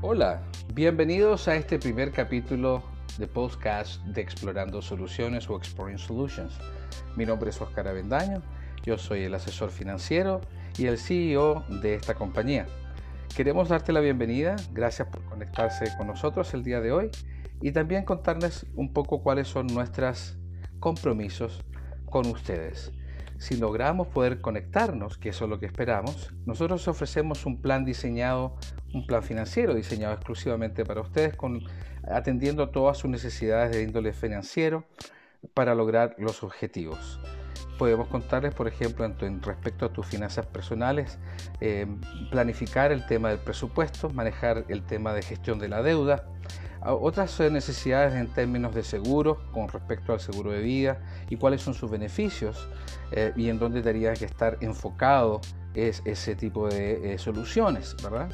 Hola, bienvenidos a este primer capítulo de podcast de Explorando Soluciones o Exploring Solutions. Mi nombre es Oscar Avendaño, yo soy el asesor financiero y el CEO de esta compañía. Queremos darte la bienvenida, gracias por conectarse con nosotros el día de hoy y también contarles un poco cuáles son nuestros compromisos con ustedes. Si logramos poder conectarnos, que eso es lo que esperamos, nosotros ofrecemos un plan diseñado, un plan financiero diseñado exclusivamente para ustedes, con, atendiendo todas sus necesidades de índole financiero para lograr los objetivos. Podemos contarles, por ejemplo, en, respecto a tus finanzas personales, eh, planificar el tema del presupuesto, manejar el tema de gestión de la deuda, otras eh, necesidades en términos de seguro con respecto al seguro de vida y cuáles son sus beneficios eh, y en dónde tendría que estar enfocado es ese tipo de soluciones, ¿verdad?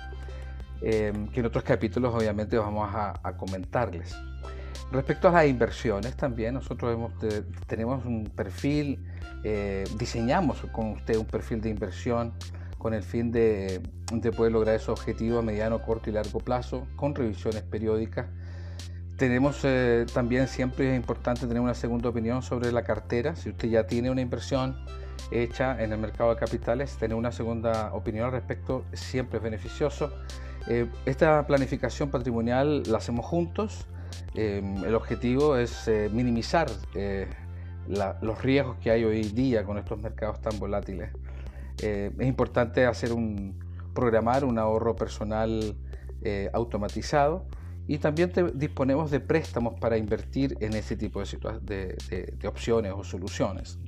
Em, que en otros capítulos obviamente vamos a, comentarles. Respecto a las inversiones también, nosotros hemos, tenemos un perfil, diseñamos con usted un perfil de inversión con el fin de, poder lograr esos objetivos a mediano, corto y largo plazo, con revisiones periódicas. Tenemos eh, también, siempre es importante tener una segunda opinión sobre la cartera. Si usted ya tiene una inversión hecha en el mercado de capitales, tener una segunda opinión al respecto siempre es beneficioso. Eh, esta planificación patrimonial la hacemos juntos. Eh, el objetivo es minimizar los riesgos que hay hoy día con estos mercados tan volátiles. Eh, es importante hacer un, programar un ahorro personal eh, automatizado y también disponemos de préstamos para invertir en ese tipo de, de, opciones o soluciones.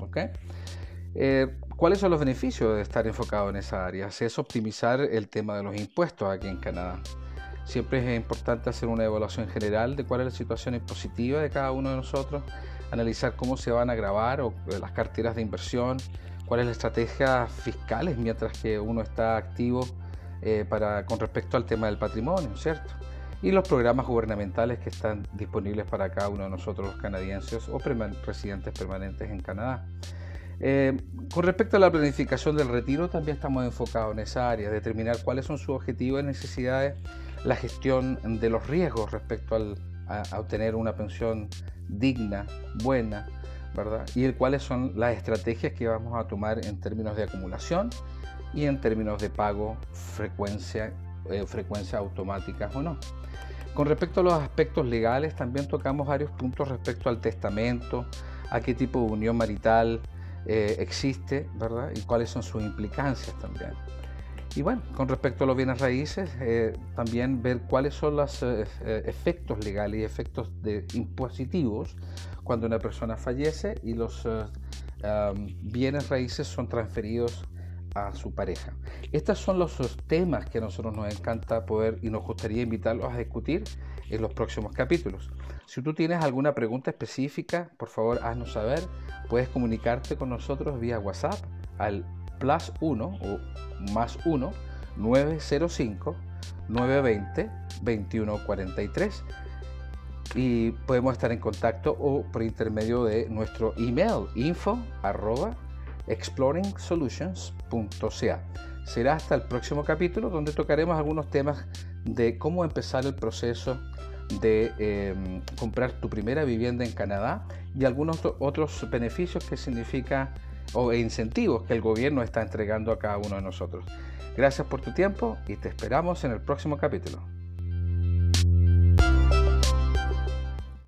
Eh, ¿Cuáles son los beneficios de estar enfocado en esa área? Es optimizar el tema de los impuestos aquí en Canadá. Siempre es importante hacer una evaluación general de cuál es la situación impositiva de cada uno de nosotros, analizar cómo se van a grabar o las carteras de inversión, cuál es la estrategia fiscal mientras que uno está activo eh, para, con respecto al tema del patrimonio, ¿cierto? Y los programas gubernamentales que están disponibles para cada uno de nosotros los canadienses o residentes permanentes en Canadá. Eh, con respecto a la planificación del retiro, también estamos enfocados en esa área, determinar cuáles son sus objetivos y necesidades, la gestión de los riesgos respecto al, a obtener una pensión digna, buena, y cuáles son las estrategias que vamos a tomar en términos de acumulación y en términos de pago, frecuencia, eh, frecuencia automática o no. Con respecto a los aspectos legales, también tocamos varios puntos respecto al testamento, a qué tipo de unión marital eh, existe, ¿verdad? Y cuáles son sus implicancias también. Y bueno, con respecto a los bienes raíces, eh, también ver cuáles son los efectos legales y efectos de, impositivos cuando una persona fallece y los eh, bienes raíces son transferidos a su pareja. Estos son los temas que a nosotros nos encanta poder y nos gustaría invitarlos a discutir en los próximos capítulos. Si tú tienes alguna pregunta específica, por favor haznos saber. Puedes comunicarte con nosotros vía WhatsApp al plus 1 o más 1 905 920 2143 y podemos estar en contacto o por intermedio de nuestro email info exploringsolutions.ca. Será hasta el próximo capítulo donde tocaremos algunos temas de cómo empezar el proceso de em, comprar tu primera vivienda en Canadá y algunos otros beneficios que significa o incentivos que el gobierno está entregando a cada uno de nosotros. Gracias por tu tiempo y te esperamos en el próximo capítulo.